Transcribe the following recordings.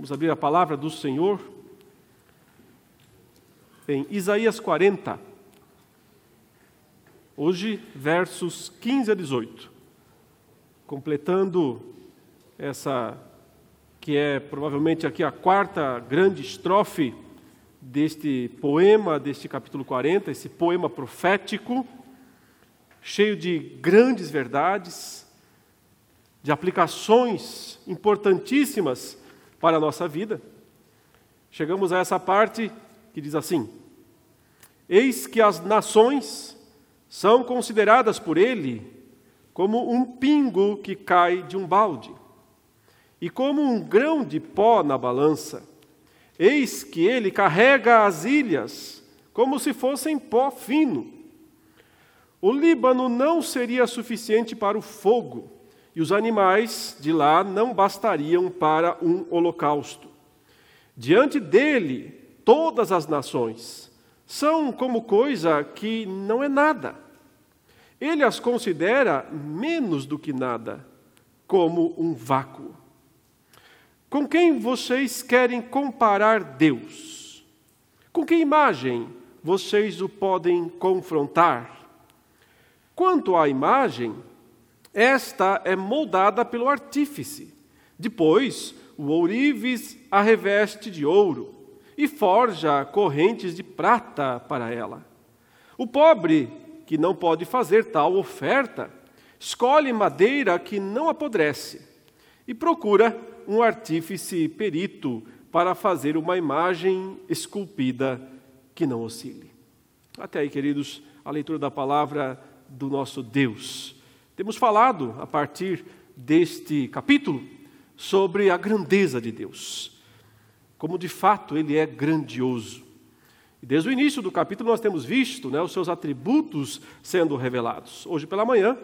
Vamos abrir a palavra do Senhor em Isaías 40. Hoje, versos 15 a 18. Completando essa que é provavelmente aqui a quarta grande estrofe deste poema, deste capítulo 40, esse poema profético, cheio de grandes verdades, de aplicações importantíssimas para a nossa vida. Chegamos a essa parte que diz assim: Eis que as nações são consideradas por ele como um pingo que cai de um balde, e como um grão de pó na balança. Eis que ele carrega as ilhas como se fossem pó fino. O Líbano não seria suficiente para o fogo, e os animais de lá não bastariam para um holocausto. Diante dele, todas as nações são como coisa que não é nada. Ele as considera menos do que nada, como um vácuo. Com quem vocês querem comparar Deus? Com que imagem vocês o podem confrontar? Quanto à imagem, esta é moldada pelo artífice. Depois, o ourives a reveste de ouro e forja correntes de prata para ela. O pobre, que não pode fazer tal oferta, escolhe madeira que não apodrece e procura um artífice perito para fazer uma imagem esculpida que não oscile. Até aí, queridos, a leitura da palavra do nosso Deus. Temos falado, a partir deste capítulo, sobre a grandeza de Deus, como de fato Ele é grandioso. E desde o início do capítulo nós temos visto né, os seus atributos sendo revelados. Hoje pela manhã,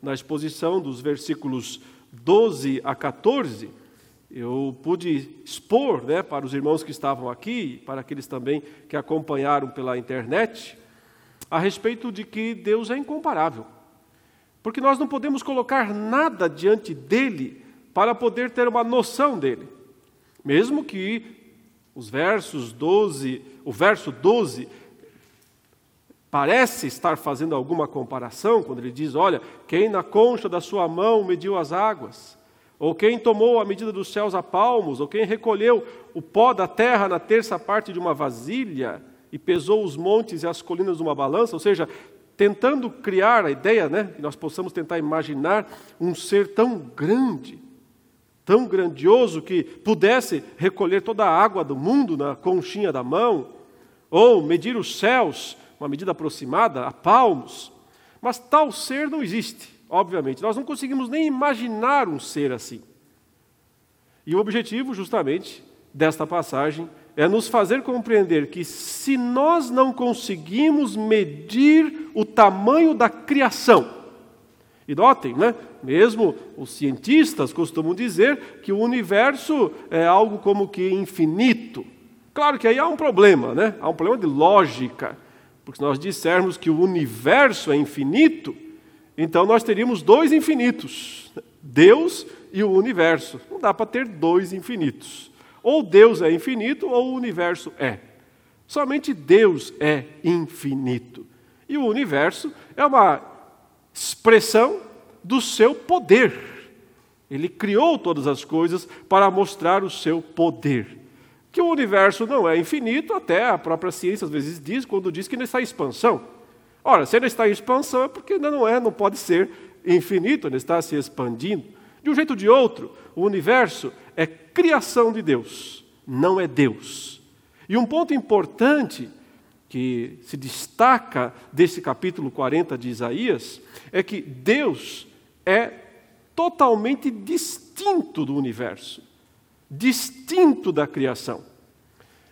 na exposição dos versículos 12 a 14, eu pude expor né, para os irmãos que estavam aqui, para aqueles também que acompanharam pela internet, a respeito de que Deus é incomparável. Porque nós não podemos colocar nada diante dele para poder ter uma noção dele. Mesmo que os versos 12, o verso 12 parece estar fazendo alguma comparação quando ele diz: "Olha, quem na concha da sua mão mediu as águas, ou quem tomou a medida dos céus a palmos, ou quem recolheu o pó da terra na terça parte de uma vasilha e pesou os montes e as colinas numa balança", ou seja, tentando criar a ideia, né, que nós possamos tentar imaginar um ser tão grande, tão grandioso que pudesse recolher toda a água do mundo na conchinha da mão, ou medir os céus, uma medida aproximada, a palmos. Mas tal ser não existe, obviamente. Nós não conseguimos nem imaginar um ser assim. E o objetivo, justamente, desta passagem é nos fazer compreender que se nós não conseguimos medir o tamanho da criação, e notem, né? mesmo os cientistas costumam dizer que o universo é algo como que infinito. Claro que aí há um problema, né? há um problema de lógica, porque se nós dissermos que o universo é infinito, então nós teríamos dois infinitos, Deus e o universo. Não dá para ter dois infinitos. Ou Deus é infinito ou o universo é. Somente Deus é infinito. E o universo é uma expressão do seu poder. Ele criou todas as coisas para mostrar o seu poder. Que o universo não é infinito, até a própria ciência às vezes diz, quando diz que ele está em expansão. Ora, se ele está em expansão é porque ainda não é, não pode ser infinito, ele está se expandindo. De um jeito ou de outro, o universo é criação de Deus, não é Deus. E um ponto importante que se destaca desse capítulo 40 de Isaías é que Deus é totalmente distinto do universo, distinto da criação.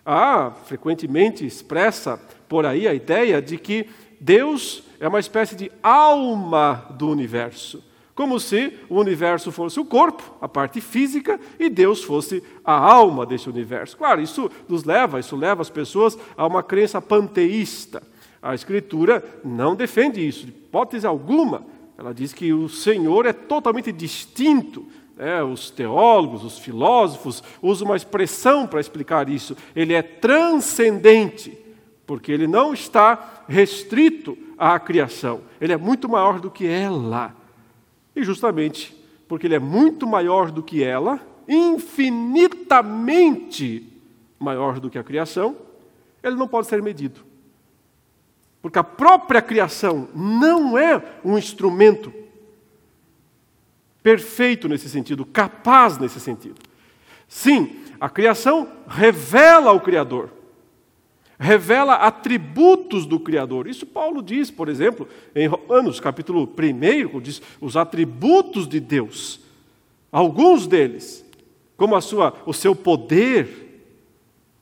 Há frequentemente expressa por aí a ideia de que Deus é uma espécie de alma do universo. Como se o universo fosse o corpo, a parte física, e Deus fosse a alma desse universo. Claro, isso nos leva, isso leva as pessoas a uma crença panteísta. A Escritura não defende isso, de hipótese alguma. Ela diz que o Senhor é totalmente distinto é, os teólogos, os filósofos usam uma expressão para explicar isso. Ele é transcendente, porque ele não está restrito à criação. Ele é muito maior do que ela. E justamente porque ele é muito maior do que ela, infinitamente maior do que a criação, ele não pode ser medido. Porque a própria criação não é um instrumento perfeito nesse sentido, capaz nesse sentido. Sim, a criação revela o Criador, revela atributos do Criador. Isso Paulo diz, por exemplo, em Romanos, capítulo 1, diz os atributos de Deus. Alguns deles, como a sua, o seu poder,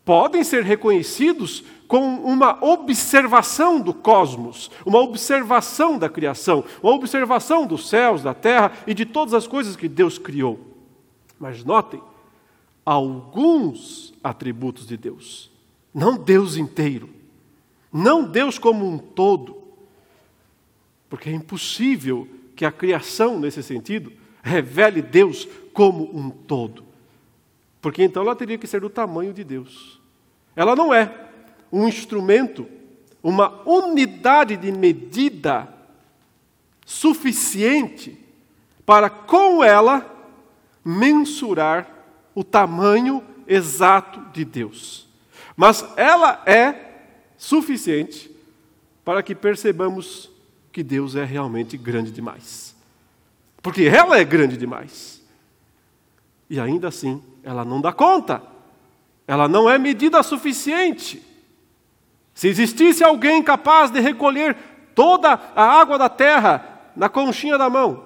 podem ser reconhecidos com uma observação do cosmos, uma observação da criação, uma observação dos céus, da terra e de todas as coisas que Deus criou. Mas notem, alguns atributos de Deus, não Deus inteiro, não Deus como um todo, porque é impossível que a criação, nesse sentido, revele Deus como um todo, porque então ela teria que ser do tamanho de Deus. Ela não é um instrumento, uma unidade de medida suficiente para, com ela, mensurar o tamanho exato de Deus. Mas ela é suficiente para que percebamos que Deus é realmente grande demais. Porque ela é grande demais. E ainda assim, ela não dá conta. Ela não é medida suficiente. Se existisse alguém capaz de recolher toda a água da terra na conchinha da mão,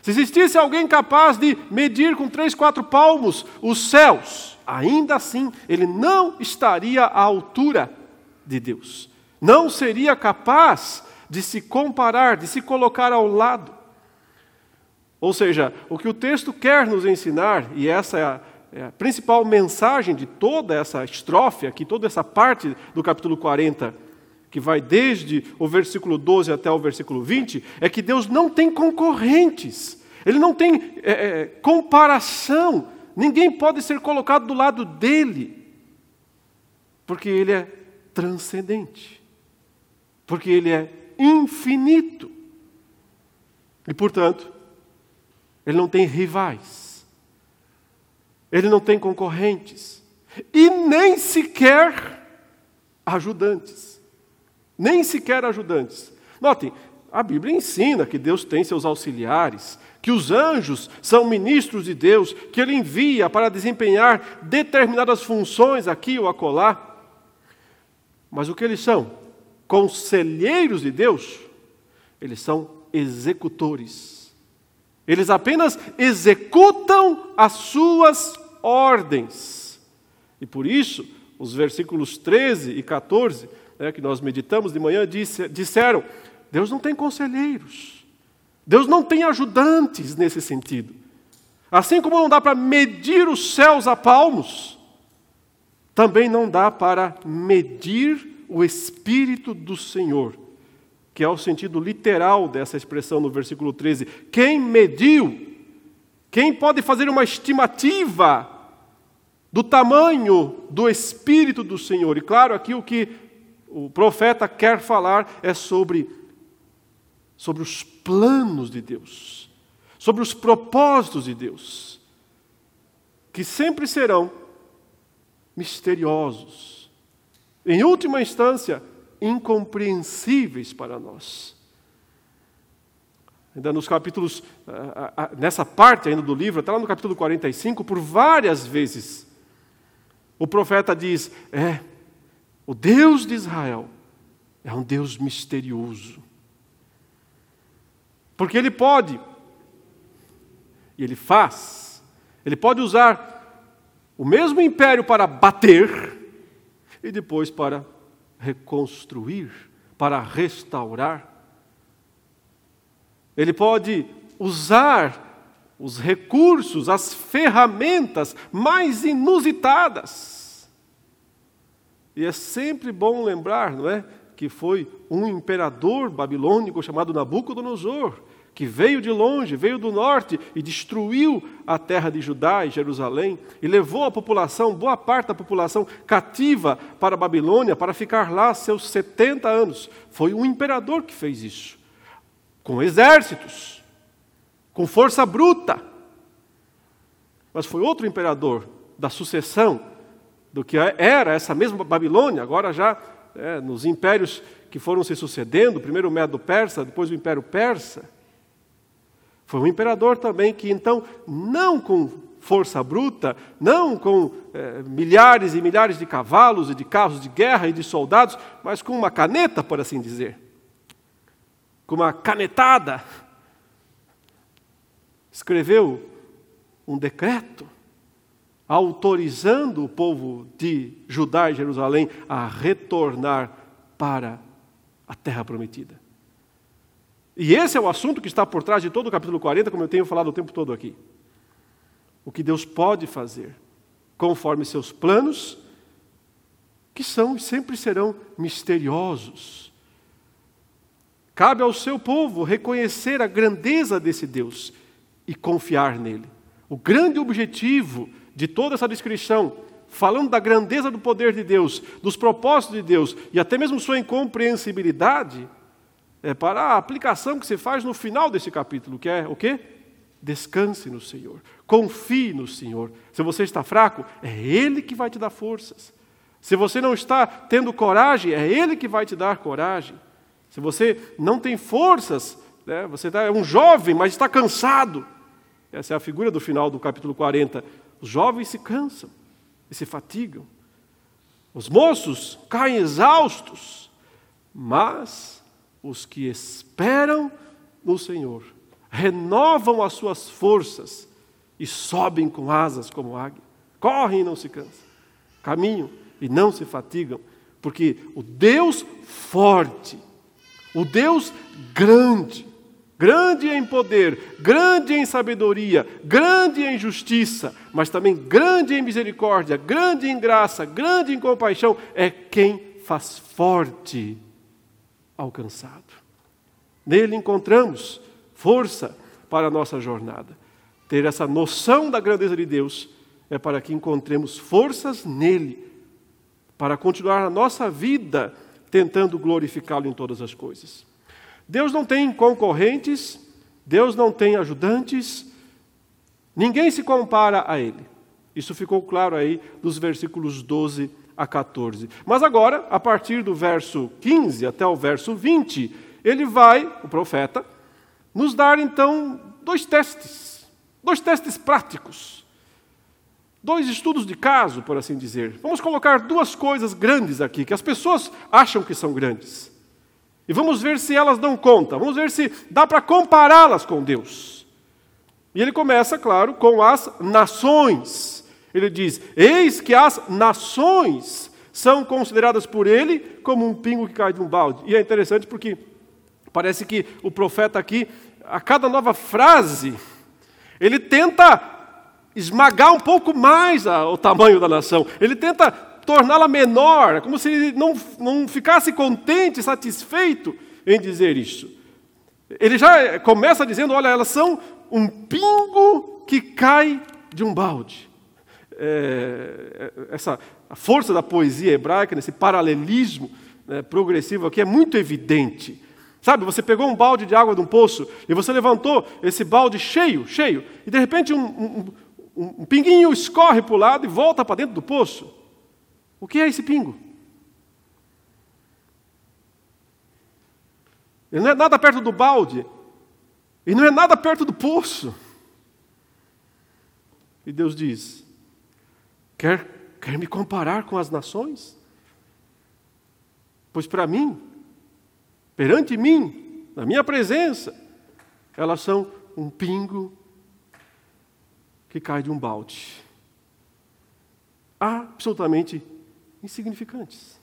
se existisse alguém capaz de medir com três, quatro palmos os céus, ainda assim ele não estaria à altura de Deus. Não seria capaz de se comparar, de se colocar ao lado. Ou seja, o que o texto quer nos ensinar, e essa é a é, a principal mensagem de toda essa estrofe aqui, toda essa parte do capítulo 40, que vai desde o versículo 12 até o versículo 20, é que Deus não tem concorrentes, Ele não tem é, é, comparação, ninguém pode ser colocado do lado dele, porque Ele é transcendente, porque Ele é infinito, e portanto, Ele não tem rivais. Ele não tem concorrentes e nem sequer ajudantes. Nem sequer ajudantes. Notem, a Bíblia ensina que Deus tem seus auxiliares, que os anjos são ministros de Deus, que Ele envia para desempenhar determinadas funções aqui ou acolá. Mas o que eles são? Conselheiros de Deus? Eles são executores. Eles apenas executam as suas ordens. E por isso, os versículos 13 e 14, né, que nós meditamos de manhã, disse, disseram: Deus não tem conselheiros, Deus não tem ajudantes nesse sentido. Assim como não dá para medir os céus a palmos, também não dá para medir o Espírito do Senhor, que é o sentido literal dessa expressão no versículo 13. Quem mediu? Quem pode fazer uma estimativa do tamanho do Espírito do Senhor. E claro, aqui o que o profeta quer falar é sobre, sobre os planos de Deus, sobre os propósitos de Deus, que sempre serão misteriosos, em última instância, incompreensíveis para nós. Ainda nos capítulos, nessa parte ainda do livro, até lá no capítulo 45, por várias vezes, o profeta diz: É, o Deus de Israel é um Deus misterioso. Porque ele pode, e ele faz, ele pode usar o mesmo império para bater e depois para reconstruir, para restaurar. Ele pode usar os recursos, as ferramentas mais inusitadas. E é sempre bom lembrar, não é? Que foi um imperador babilônico chamado Nabucodonosor que veio de longe, veio do norte e destruiu a terra de Judá e Jerusalém e levou a população, boa parte da população cativa para a Babilônia para ficar lá seus 70 anos. Foi um imperador que fez isso, com exércitos, com força bruta. Mas foi outro imperador da sucessão do que era essa mesma Babilônia, agora já é, nos impérios que foram se sucedendo, primeiro o Medo-Persa, depois o Império Persa. Foi um imperador também que, então, não com força bruta, não com é, milhares e milhares de cavalos e de carros de guerra e de soldados, mas com uma caneta, por assim dizer, com uma canetada, escreveu um decreto autorizando o povo de Judá e Jerusalém a retornar para a terra prometida. E esse é o assunto que está por trás de todo o capítulo 40, como eu tenho falado o tempo todo aqui. O que Deus pode fazer, conforme seus planos, que são e sempre serão misteriosos. Cabe ao seu povo reconhecer a grandeza desse Deus e confiar nele. O grande objetivo de toda essa descrição, falando da grandeza do poder de Deus, dos propósitos de Deus e até mesmo sua incompreensibilidade, é, para a aplicação que se faz no final desse capítulo, que é o quê? Descanse no Senhor, confie no Senhor. Se você está fraco, é Ele que vai te dar forças. Se você não está tendo coragem, é Ele que vai te dar coragem. Se você não tem forças, né, você tá, é um jovem, mas está cansado. Essa é a figura do final do capítulo 40. Os jovens se cansam e se fatigam. Os moços caem exaustos, mas os que esperam no Senhor renovam as suas forças e sobem com asas como águia. Correm e não se cansam, caminham e não se fatigam, porque o Deus forte, o Deus grande, grande em poder, grande em sabedoria, grande em justiça, mas também grande em misericórdia, grande em graça, grande em compaixão, é quem faz forte alcançado. Nele encontramos força para a nossa jornada. Ter essa noção da grandeza de Deus é para que encontremos forças nele, para continuar a nossa vida tentando glorificá-lo em todas as coisas. Deus não tem concorrentes, Deus não tem ajudantes, ninguém se compara a Ele. Isso ficou claro aí dos versículos 12 a 14. Mas agora, a partir do verso 15 até o verso 20, ele vai, o profeta, nos dar então dois testes, dois testes práticos, dois estudos de caso, por assim dizer. Vamos colocar duas coisas grandes aqui, que as pessoas acham que são grandes. E vamos ver se elas dão conta, vamos ver se dá para compará-las com Deus. E ele começa, claro, com as nações. Ele diz: Eis que as nações são consideradas por ele como um pingo que cai de um balde. E é interessante porque parece que o profeta aqui, a cada nova frase, ele tenta esmagar um pouco mais o tamanho da nação. Ele tenta torná-la menor, como se ele não, não ficasse contente, satisfeito em dizer isso. Ele já começa dizendo: olha, elas são um pingo que cai de um balde é, essa a força da poesia hebraica, nesse paralelismo né, progressivo aqui, é muito evidente. Sabe, você pegou um balde de água de um poço e você levantou esse balde cheio, cheio, e de repente um, um, um, um pinguinho escorre para o lado e volta para dentro do poço. O que é esse pingo? Ele não é nada perto do balde, e não é nada perto do poço. E Deus diz: Quer, quer me comparar com as nações? Pois para mim, perante mim, na minha presença, elas são um pingo que cai de um balde. Absolutamente insignificantes.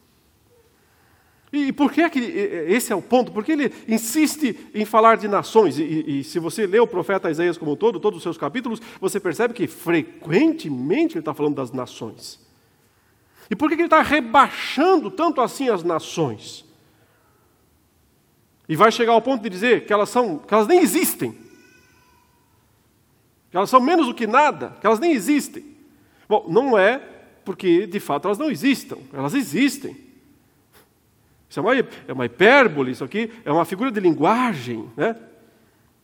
E por que que esse é o ponto? Porque ele insiste em falar de nações. E, e, se você lê o profeta Isaías como um todo, todos os seus capítulos, você percebe que frequentemente ele está falando das nações. E por que ele está rebaixando tanto assim as nações? E vai chegar ao ponto de dizer que elas, são, que elas nem existem. Que elas são menos do que nada, que elas nem existem. Bom, não é porque de fato elas não existam, elas existem. Isso é uma, é uma hipérbole, isso aqui é uma figura de linguagem, né?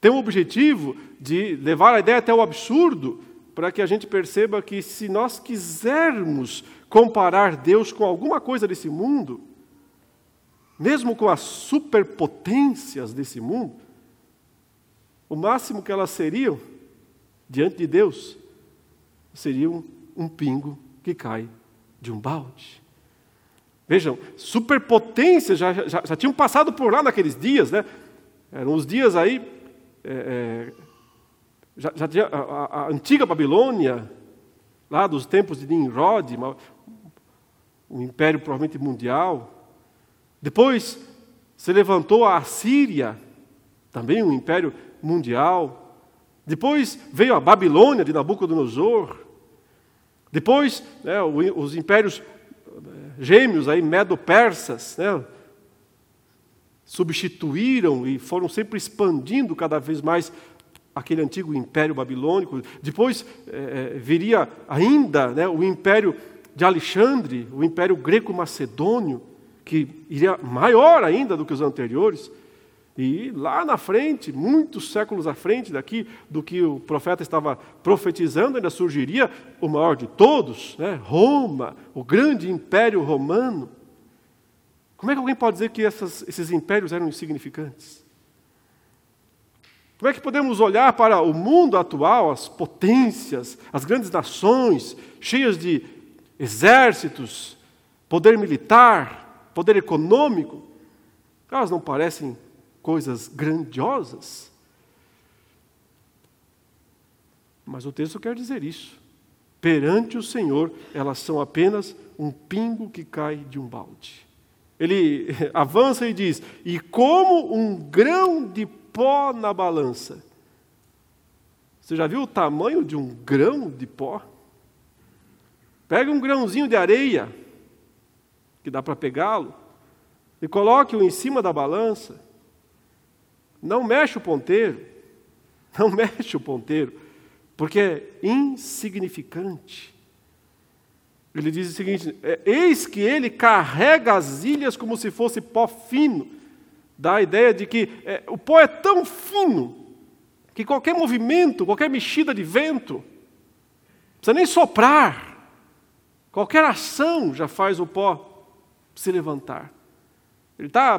Tem o objetivo de levar a ideia até o absurdo, para que a gente perceba que se nós quisermos comparar Deus com alguma coisa desse mundo, mesmo com as superpotências desse mundo, o máximo que elas seriam diante de Deus seriam um pingo que cai de um balde. Vejam, superpotências já, já, já tinham passado por lá naqueles dias, né? Eram os dias aí. É, é, já, já tinha a, a, antiga Babilônia, lá dos tempos de Nimrod, um império provavelmente mundial. Depois se levantou a Assíria, também um império mundial. Depois veio a Babilônia de Nabucodonosor. Depois, né, os impérios eh, gêmeos aí, medo-persas, né, substituíram e foram sempre expandindo cada vez mais aquele antigo império babilônico. Depois é, viria ainda né, o império de Alexandre, o império greco-macedônio, que iria maior ainda do que os anteriores. E lá na frente, muitos séculos à frente daqui do que o profeta estava profetizando, ainda surgiria o maior de todos, né? Roma, o grande império romano. Como é que alguém pode dizer que essas, esses impérios eram insignificantes? Como é que podemos olhar para o mundo atual, as potências, as grandes nações, cheias de exércitos, poder militar, poder econômico? Elas não parecem coisas grandiosas. Mas o texto quer dizer isso. Perante o Senhor, elas são apenas um pingo que cai de um balde. Ele avança e diz: E como um grão de pó na balança. Você já viu o tamanho de um grão de pó? Pega um grãozinho de areia, que dá para pegá-lo, e coloque-o em cima da balança. Não mexe o ponteiro, não mexe o ponteiro, porque é insignificante. Ele diz o seguinte: é, eis que ele carrega as ilhas como se fosse pó fino. Dá a ideia de que é, o pó é tão fino que qualquer movimento, qualquer mexida de vento, precisa nem soprar, qualquer ação já faz o pó se levantar. Ele está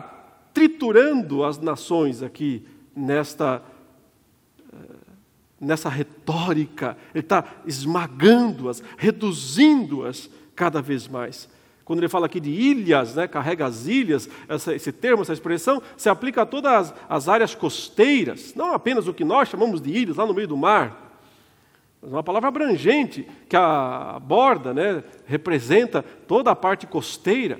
triturando as nações aqui nesta, eh, nessa retórica, ele está esmagando-as, reduzindo-as cada vez mais. Quando ele fala aqui de ilhas, né, carrega as ilhas, essa, esse termo, essa expressão, se aplica a todas as, as áreas costeiras, não apenas o que nós chamamos de ilhas lá no meio do mar. Mas uma palavra abrangente que aborda, né, representa toda a parte costeira.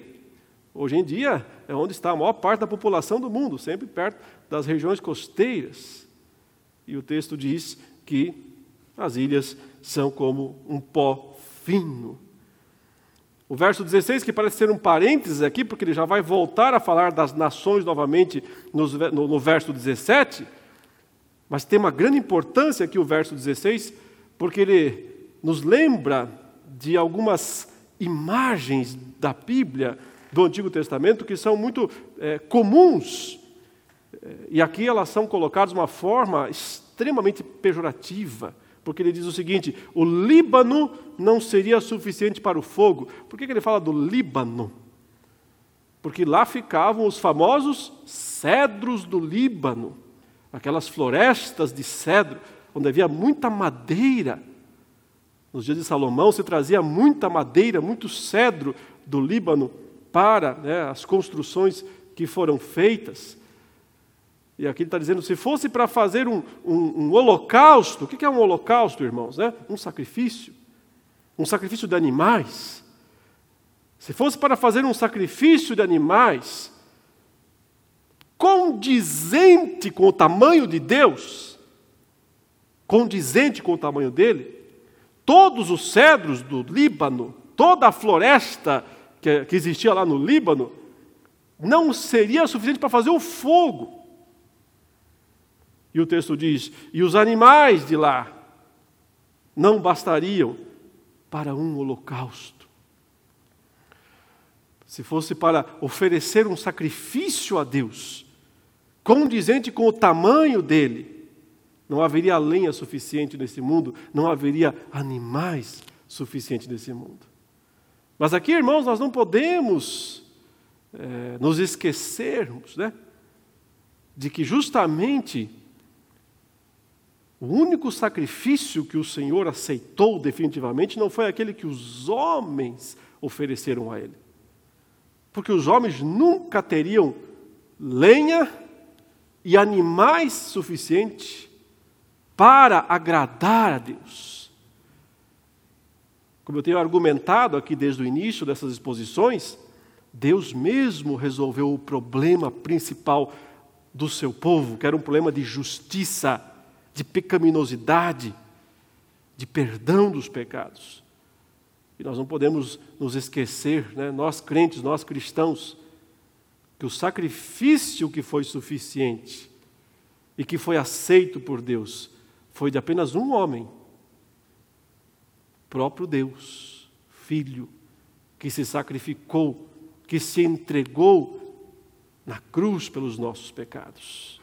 Hoje em dia, é onde está a maior parte da população do mundo, sempre perto das regiões costeiras. E o texto diz que as ilhas são como um pó fino. O verso 16, que parece ser um parênteses aqui, porque ele já vai voltar a falar das nações novamente no, verso 17, mas tem uma grande importância aqui o verso 16, porque ele nos lembra de algumas imagens da Bíblia do Antigo Testamento que são muito é, comuns. É, e aqui elas são colocadas de uma forma extremamente pejorativa, porque ele diz o seguinte: o Líbano não seria suficiente para o fogo. Por que, que ele fala do Líbano? Porque lá ficavam os famosos cedros do Líbano, aquelas florestas de cedro, onde havia muita madeira. Nos dias de Salomão se trazia muita madeira, muito cedro do Líbano para né, as construções que foram feitas. E aqui ele está dizendo: se fosse para fazer um, um, um, holocausto, o que é um holocausto, irmãos? É um sacrifício, um sacrifício de animais. Se fosse para fazer um sacrifício de animais, condizente com o tamanho de Deus, condizente com o tamanho dele, todos os cedros do Líbano, toda a floresta que, que existia lá no Líbano, não seria suficiente para fazer o fogo. E o texto diz: E os animais de lá não bastariam para um holocausto. Se fosse para oferecer um sacrifício a Deus, condizente com o tamanho dele, não haveria lenha suficiente nesse mundo, não haveria animais suficientes nesse mundo. Mas aqui, irmãos, nós não podemos é, nos esquecermos né, de que justamente o único sacrifício que o Senhor aceitou definitivamente não foi aquele que os homens ofereceram a Ele. Porque os homens nunca teriam lenha e animais suficientes para agradar a Deus. Como eu tenho argumentado aqui desde o início dessas exposições, Deus mesmo resolveu o problema principal do seu povo, que era um problema de justiça de pecaminosidade, de perdão dos pecados. E nós não podemos nos esquecer, né, nós crentes, nós cristãos, que o sacrifício que foi suficiente e que foi aceito por Deus foi de apenas um homem, próprio Deus, Filho, que se sacrificou, que se entregou na cruz pelos nossos pecados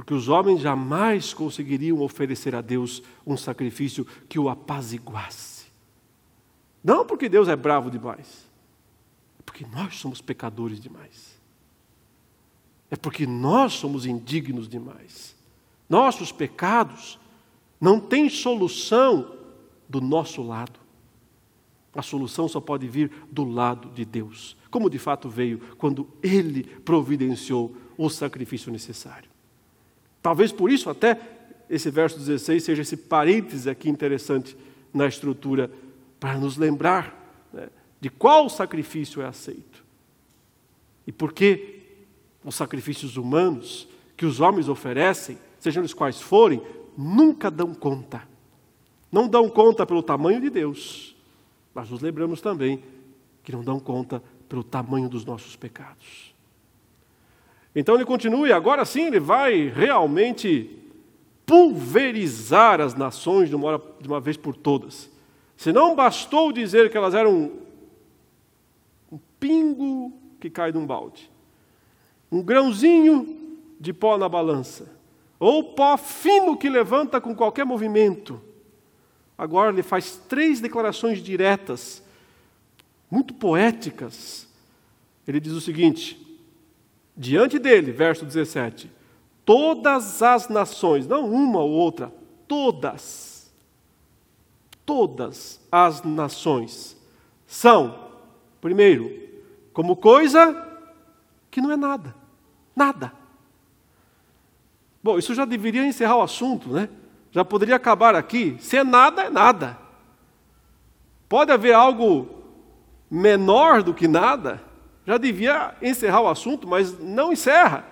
porque os homens jamais conseguiriam oferecer a Deus um sacrifício que o apaziguasse. Não porque Deus é bravo demais, é porque nós somos pecadores demais. É porque nós somos indignos demais. Nossos pecados não têm solução do nosso lado. A solução só pode vir do lado de Deus, como de fato veio quando Ele providenciou o sacrifício necessário. Talvez por isso até esse verso 16 seja esse parêntese aqui interessante na estrutura, para nos lembrar né, de qual sacrifício é aceito. E por que os sacrifícios humanos que os homens oferecem, sejam eles quais forem, nunca dão conta. Não dão conta pelo tamanho de Deus, mas nos lembramos também que não dão conta pelo tamanho dos nossos pecados. Então ele continua, e agora sim ele vai realmente pulverizar as nações de uma, de uma vez por todas. Se não bastou dizer que elas eram um pingo que cai de um balde, um grãozinho de pó na balança, ou pó fino que levanta com qualquer movimento. Agora ele faz três declarações diretas, muito poéticas. Ele diz o seguinte: diante dele, verso 17, todas as nações, não uma ou outra, todas, todas as nações são, primeiro, como coisa que não é nada, nada. Bom, isso já deveria encerrar o assunto, né? Já poderia acabar aqui. Se é nada, é nada. Pode haver algo menor do que nada? já devia encerrar o assunto, mas não encerra.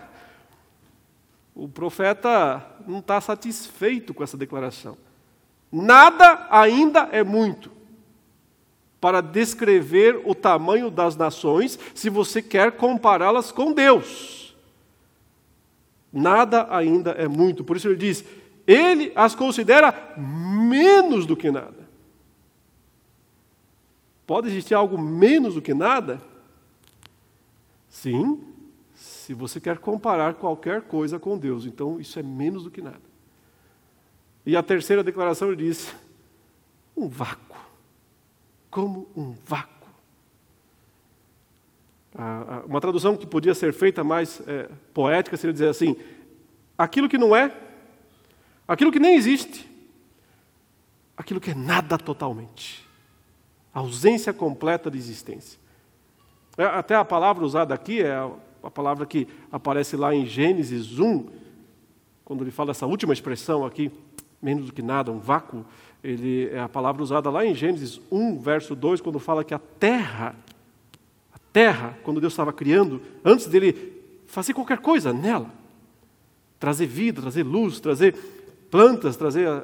O profeta não está satisfeito com essa declaração. Nada ainda é muito para descrever o tamanho das nações, se você quer compará-las com Deus. Nada ainda é muito. Por isso ele diz: ele as considera menos do que nada. Pode existir algo menos do que nada? Sim, se você quer comparar qualquer coisa com Deus, então isso é menos do que nada. E a terceira declaração ele diz: um vácuo. Como um vácuo. Uma tradução que podia ser feita mais é, poética seria dizer assim: aquilo que não é, aquilo que nem existe, aquilo que é nada totalmente. A ausência completa de existência. É, até a palavra usada aqui é a palavra que aparece lá em Gênesis 1, quando ele fala essa última expressão aqui, menos do que nada, um vácuo, ele é a palavra usada lá em Gênesis 1, verso 2, quando fala que a terra, a terra, quando Deus estava criando, antes dele fazer qualquer coisa nela, trazer vida, trazer luz, trazer plantas, trazer a,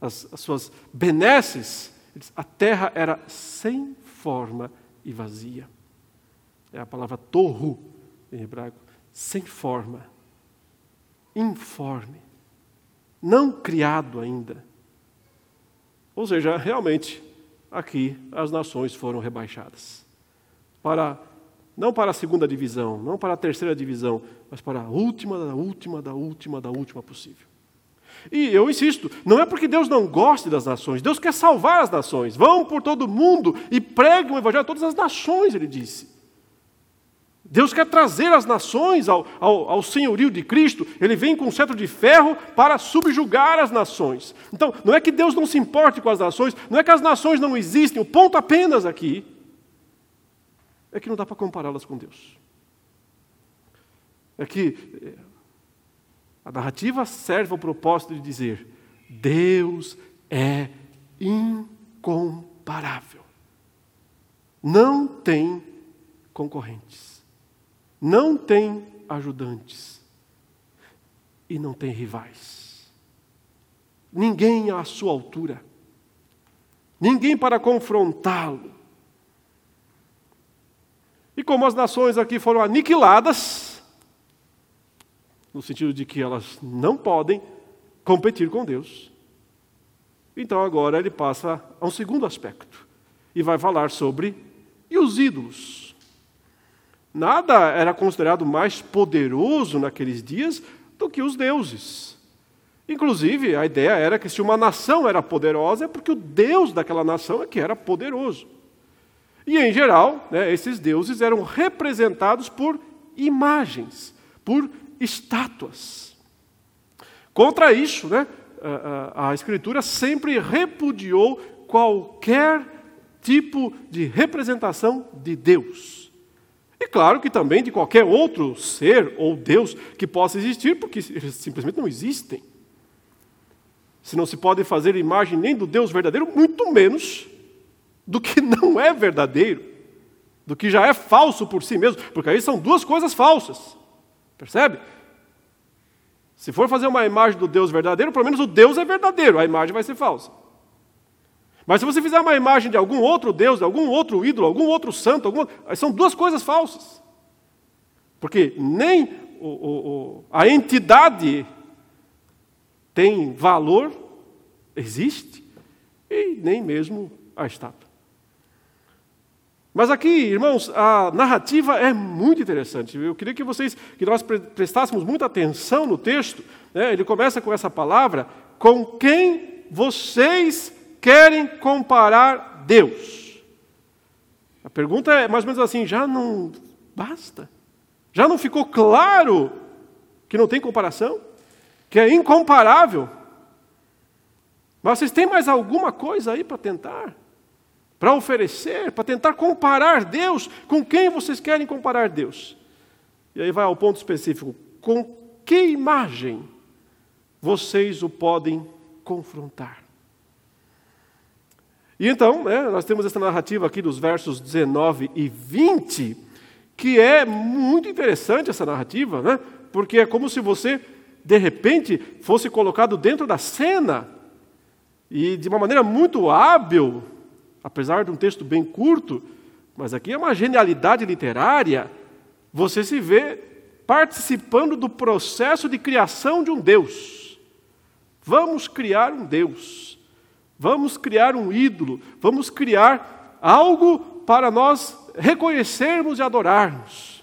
a, as, as suas benesses, a terra era sem forma e vazia. É a palavra torro em hebraico, sem forma. Informe, não criado ainda. Ou seja, realmente, aqui as nações foram rebaixadas. Para, não para a segunda divisão, não para a terceira divisão, mas para a última, da última, da última, da última possível. E eu insisto, não é porque Deus não goste das nações, Deus quer salvar as nações. Vão por todo mundo e preguem o evangelho a todas as nações, ele disse. Deus quer trazer as nações ao, ao, ao, senhorio de Cristo, ele vem com um cetro de ferro para subjugar as nações. Então, não é que Deus não se importe com as nações, não é que as nações não existem, o ponto apenas aqui é que não dá para compará-las com Deus. É que eh, a narrativa serve ao propósito de dizer: Deus é incomparável. Não tem concorrentes não tem ajudantes e não tem rivais. Ninguém à sua altura, ninguém para confrontá-lo. E como as nações aqui foram aniquiladas, no sentido de que elas não podem competir com Deus, então agora ele passa a um segundo aspecto e vai falar sobre e os ídolos. Nada era considerado mais poderoso naqueles dias do que os deuses. Inclusive, a ideia era que se uma nação era poderosa, é porque o Deus daquela nação é que era poderoso. E, em geral, né, esses deuses eram representados por imagens, por estátuas. Contra isso, né, a, a, a Escritura sempre repudiou qualquer tipo de representação de Deus. E claro que também de qualquer outro ser ou Deus que possa existir, porque eles simplesmente não existem. Se não se pode fazer imagem nem do Deus verdadeiro, muito menos do que não é verdadeiro, do que já é falso por si mesmo, porque aí são duas coisas falsas. Percebe? Se for fazer uma imagem do Deus verdadeiro, pelo menos o Deus é verdadeiro, a imagem vai ser falsa. Mas se você fizer uma imagem de algum outro Deus, de algum outro ídolo, algum outro santo, algum... são duas coisas falsas. Porque nem o, o, a entidade tem valor, existe, e nem mesmo a estátua. Mas aqui, irmãos, a narrativa é muito interessante. Eu queria que vocês, que nós prestássemos muita atenção no texto. Né? Ele começa com essa palavra: com quem vocês querem comparar Deus. A pergunta é mais ou menos assim: já não basta? Já não ficou claro que não tem comparação? Que é incomparável? Mas vocês têm mais alguma coisa aí para tentar? Para oferecer, para tentar comparar Deus? Com quem vocês querem comparar Deus? E aí vai ao ponto específico: com que imagem vocês o podem confrontar? E então, né, nós temos essa narrativa aqui dos versos 19 e 20, que é muito interessante essa narrativa, né? porque é como se você, de repente, fosse colocado dentro da cena e de uma maneira muito hábil, apesar de um texto bem curto, mas aqui é uma genialidade literária, você se vê participando do processo de criação de um Deus. Vamos criar um Deus. Vamos criar um ídolo, vamos criar algo para nós reconhecermos e adorarmos.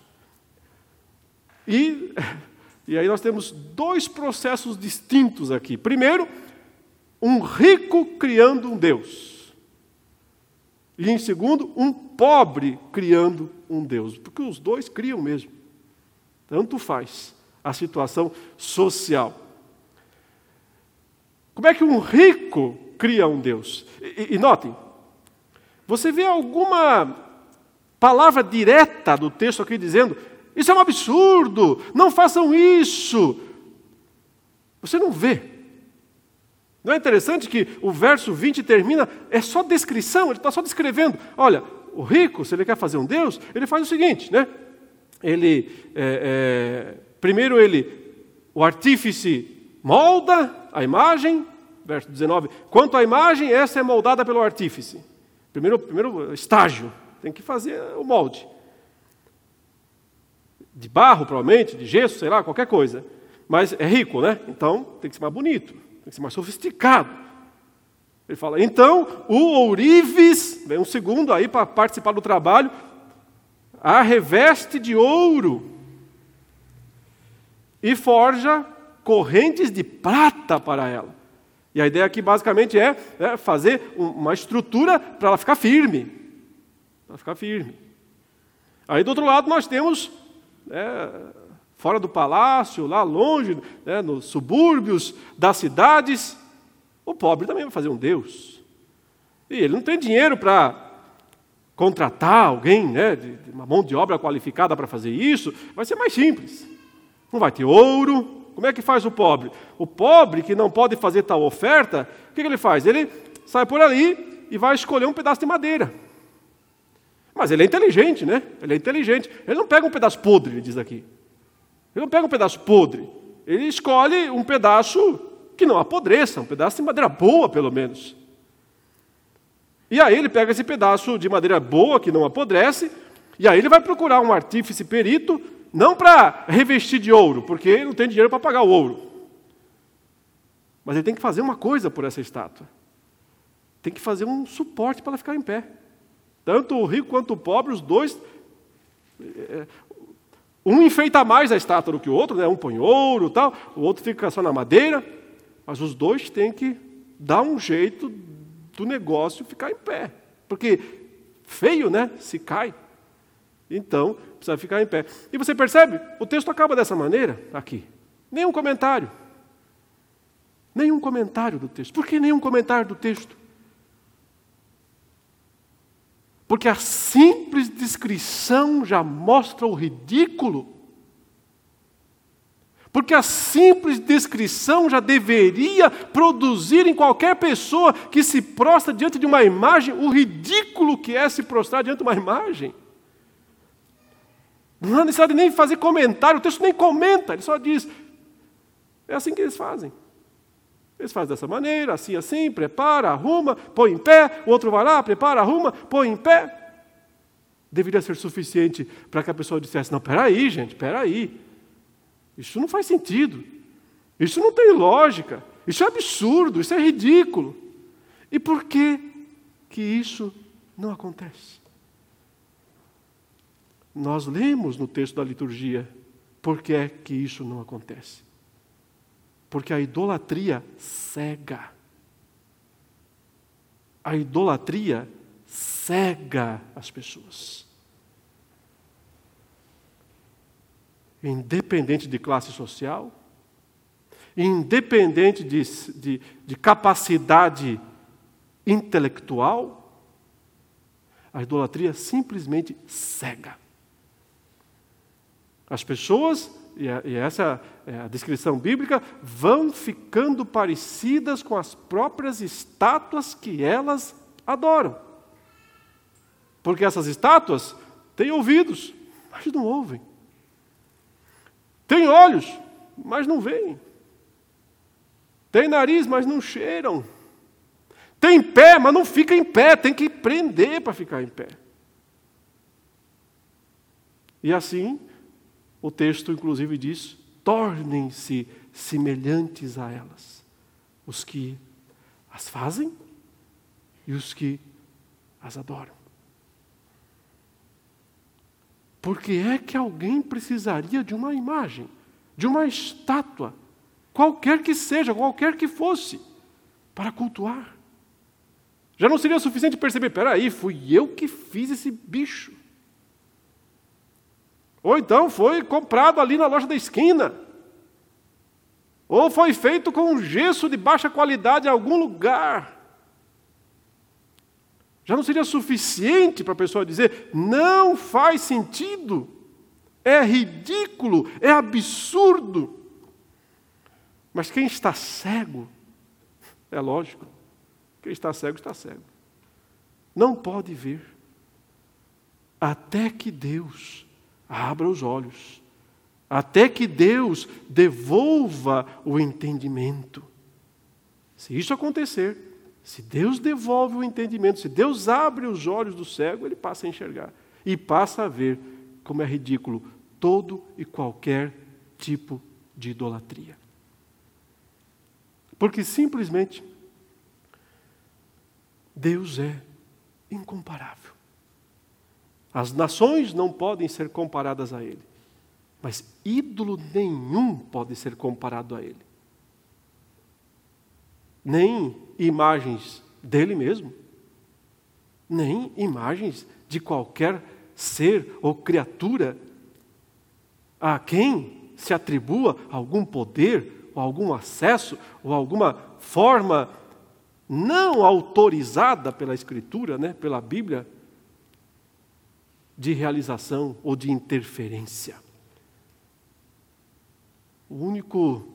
E, e aí nós temos dois processos distintos aqui. Primeiro, um rico criando um Deus. E em segundo, um pobre criando um Deus. Porque os dois criam mesmo. Tanto faz a situação social. Como é que um rico cria um Deus. E, e notem, você vê alguma palavra direta do texto aqui dizendo: Isso é um absurdo, não façam isso. Você não vê. Não é interessante que o verso 20 termina, é só descrição, ele está só descrevendo. Olha, o rico, se ele quer fazer um Deus, ele faz o seguinte, né? Ele, é, é, primeiro ele, o artífice molda a imagem, verso 19. Quanto à imagem, essa é moldada pelo artífice. Primeiro, primeiro estágio, tem que fazer o molde. De barro, provavelmente, de gesso, sei lá, qualquer coisa. mas é rico, né? Então tem que ser mais bonito, tem que ser mais sofisticado. Ele fala: então o ourives, vem um segundo aí para participar do trabalho, a reveste de ouro e forja correntes de prata para ela. E a ideia aqui basicamente é, é fazer uma estrutura para ela ficar firme. Para ficar firme. Aí do outro lado nós temos, é, fora do palácio, lá longe, né, nos subúrbios das cidades, o pobre também vai fazer um Deus. E ele não tem dinheiro para contratar alguém, né, de, de uma mão de obra qualificada para fazer isso, vai ser mais simples. Não vai ter ouro, como é que faz o pobre? O pobre que não pode fazer tal oferta, o que, que ele faz? Ele sai por ali e vai escolher um pedaço de madeira. Mas ele é inteligente, né? Ele é inteligente. Ele não pega um pedaço podre, ele diz aqui. Ele não pega um pedaço podre. Ele escolhe um pedaço que não apodreça, um pedaço de madeira boa, pelo menos. E aí ele pega esse pedaço de madeira boa, que não apodrece, e aí ele vai procurar um artífice perito não para revestir de ouro, porque ele não tem dinheiro para pagar o ouro. Mas ele tem que fazer uma coisa por essa estátua. Tem que fazer um suporte para ela ficar em pé. Tanto o rico quanto o pobre, os dois. Um enfeita mais a estátua do que o outro, né? um põe ouro tal, o outro fica só na madeira, mas os dois têm que dar um jeito do negócio ficar em pé. Porque feio, né? Se cai. Então, precisa ficar em pé. E você percebe? O texto acaba dessa maneira aqui. Nenhum comentário. Nenhum comentário do texto. Por que nenhum comentário do texto? Porque a simples descrição já mostra o ridículo. Porque a simples descrição já deveria produzir em qualquer pessoa que se prostra diante de uma imagem o ridículo que é se prostrar diante de uma imagem. Não há necessidade nem fazer comentário, o texto nem comenta, ele só diz. É assim que eles fazem. Eles fazem dessa maneira, assim, assim, prepara, arruma, põe em pé, o outro vai lá, prepara, arruma, põe em pé. Deveria ser suficiente para que a pessoa dissesse: não, peraí, gente, peraí. Isso não faz sentido. Isso não tem lógica. Isso é absurdo, isso é ridículo. E por que que isso não acontece? Nós lemos no texto da liturgia por que é que isso não acontece. Porque a idolatria cega. A idolatria cega as pessoas. Independente de classe social, independente de, de, de capacidade intelectual, a idolatria simplesmente cega. As pessoas, e essa é a descrição bíblica, vão ficando parecidas com as próprias estátuas que elas adoram. Porque essas estátuas têm ouvidos, mas não ouvem. Têm olhos, mas não veem. Têm nariz, mas não cheiram. Tem pé, mas não fica em pé, tem que prender para ficar em pé. E assim, o texto, inclusive, diz: tornem-se semelhantes a elas, os que as fazem e os que as adoram. Por que é que alguém precisaria de uma imagem, de uma estátua, qualquer que seja, qualquer que fosse, para cultuar? Já não seria suficiente perceber, peraí, fui eu que fiz esse bicho. Ou então foi comprado ali na loja da esquina. Ou foi feito com um gesso de baixa qualidade em algum lugar. Já não seria suficiente para a pessoa dizer: não faz sentido, é ridículo, é absurdo. Mas quem está cego, é lógico, quem está cego está cego. Não pode ver. Até que Deus abra os olhos, até que Deus devolva o entendimento. Se isso acontecer, se Deus devolve o entendimento, se Deus abre os olhos do cego, ele passa a enxergar e passa a ver como é ridículo todo e qualquer tipo de idolatria. Porque simplesmente Deus é incomparável. As nações não podem ser comparadas a Ele, mas ídolo nenhum pode ser comparado a Ele. Nem imagens dele mesmo, nem imagens de qualquer ser ou criatura a quem se atribua algum poder, ou algum acesso, ou alguma forma não autorizada pela Escritura, né, pela Bíblia, de realização ou de interferência. O único.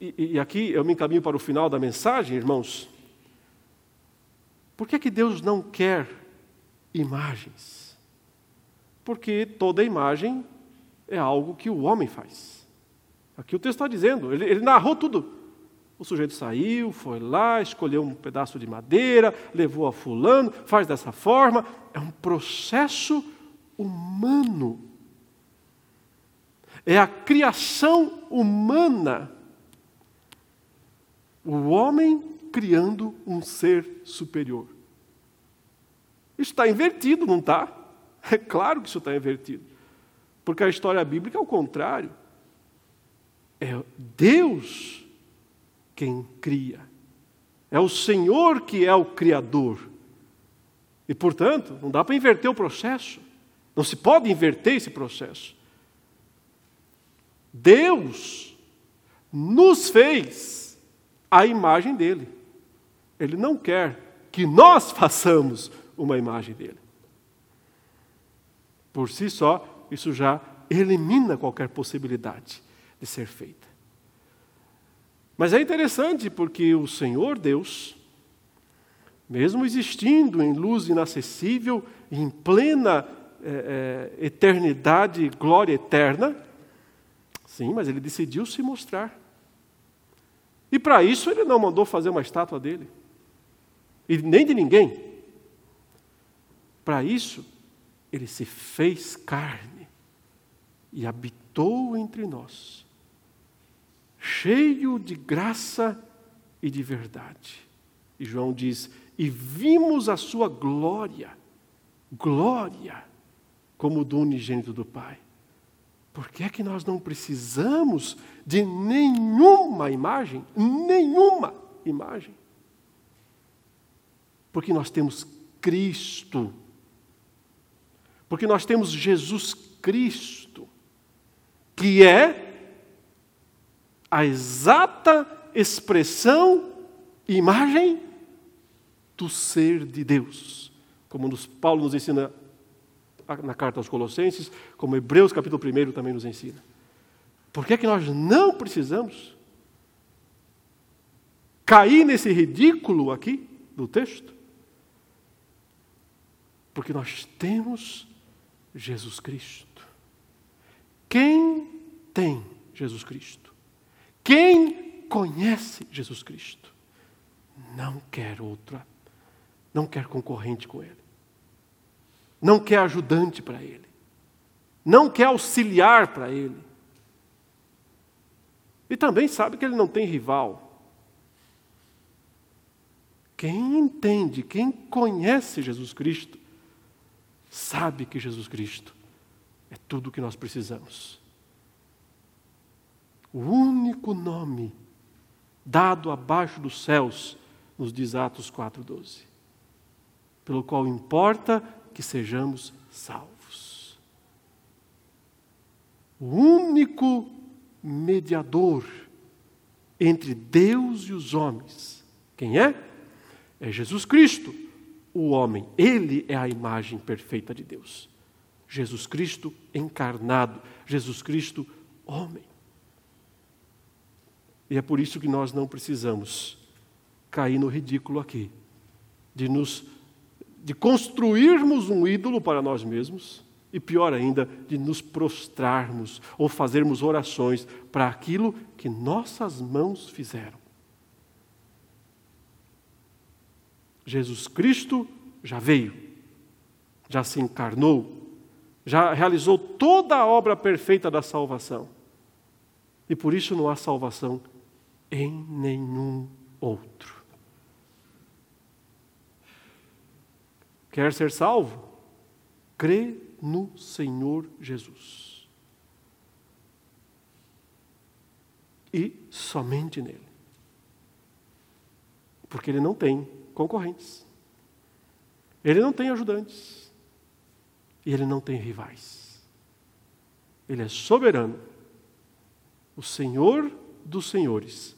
E, e, aqui eu me encaminho para o final da mensagem, irmãos. Por que, que Deus não quer imagens? Porque toda imagem é algo que o homem faz. Aqui o texto está dizendo, ele, ele narrou tudo. O sujeito saiu, foi lá, escolheu um pedaço de madeira, levou a fulano, faz dessa forma. É um processo humano. É a criação humana. O homem criando um ser superior. Isso está invertido, não está? É claro que isso está invertido. Porque a história bíblica é o contrário. É Deus quem cria. É o Senhor que é o Criador. E, portanto, não dá para inverter o processo. Não se pode inverter esse processo. Deus nos fez a imagem dele. Ele não quer que nós façamos uma imagem dele. Por si só, isso já elimina qualquer possibilidade de ser feita. Mas é interessante porque o Senhor Deus, mesmo existindo em luz inacessível, em plena é, é, eternidade, glória eterna, sim, mas ele decidiu se mostrar. E para isso ele não mandou fazer uma estátua dele, e nem de ninguém. Para isso, ele se fez carne e habitou entre nós cheio de graça e de verdade. E João diz: E vimos a sua glória, glória, como do unigênito do Pai. Por que é que nós não precisamos de nenhuma imagem? Nenhuma imagem. Porque nós temos Cristo. Porque nós temos Jesus Cristo, que é a exata expressão, imagem do ser de Deus. Como nos, Paulo nos ensina na carta aos Colossenses, como Hebreus capítulo 1 também nos ensina. Por que é que nós não precisamos cair nesse ridículo aqui do texto? Porque nós temos Jesus Cristo. Quem tem Jesus Cristo? Quem conhece Jesus Cristo não quer outra, não quer concorrente com Ele, não quer ajudante para Ele, não quer auxiliar para Ele. E também sabe que Ele não tem rival. Quem entende, quem conhece Jesus Cristo, sabe que Jesus Cristo é tudo o que nós precisamos o único nome dado abaixo dos céus, nos diz Atos 4,12, pelo qual importa que sejamos salvos. O único mediador entre Deus e os homens, quem é? É Jesus Cristo, o homem. Ele é a imagem perfeita de Deus. Jesus Cristo encarnado, Jesus Cristo homem. E é por isso que nós não precisamos cair no ridículo aqui, de nos de construirmos um ídolo para nós mesmos e pior ainda, de nos prostrarmos ou fazermos orações para aquilo que nossas mãos fizeram. Jesus Cristo já veio, já se encarnou, já realizou toda a obra perfeita da salvação. E por isso não há salvação em nenhum outro. Quer ser salvo? Crê no Senhor Jesus. E somente nele. Porque ele não tem concorrentes. Ele não tem ajudantes. E ele não tem rivais. Ele é soberano, o Senhor dos senhores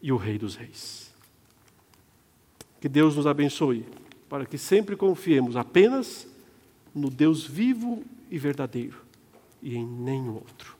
e o Rei dos reis. Que Deus nos abençoe, para que sempre confiemos apenas no Deus vivo e verdadeiro e em nenhum outro.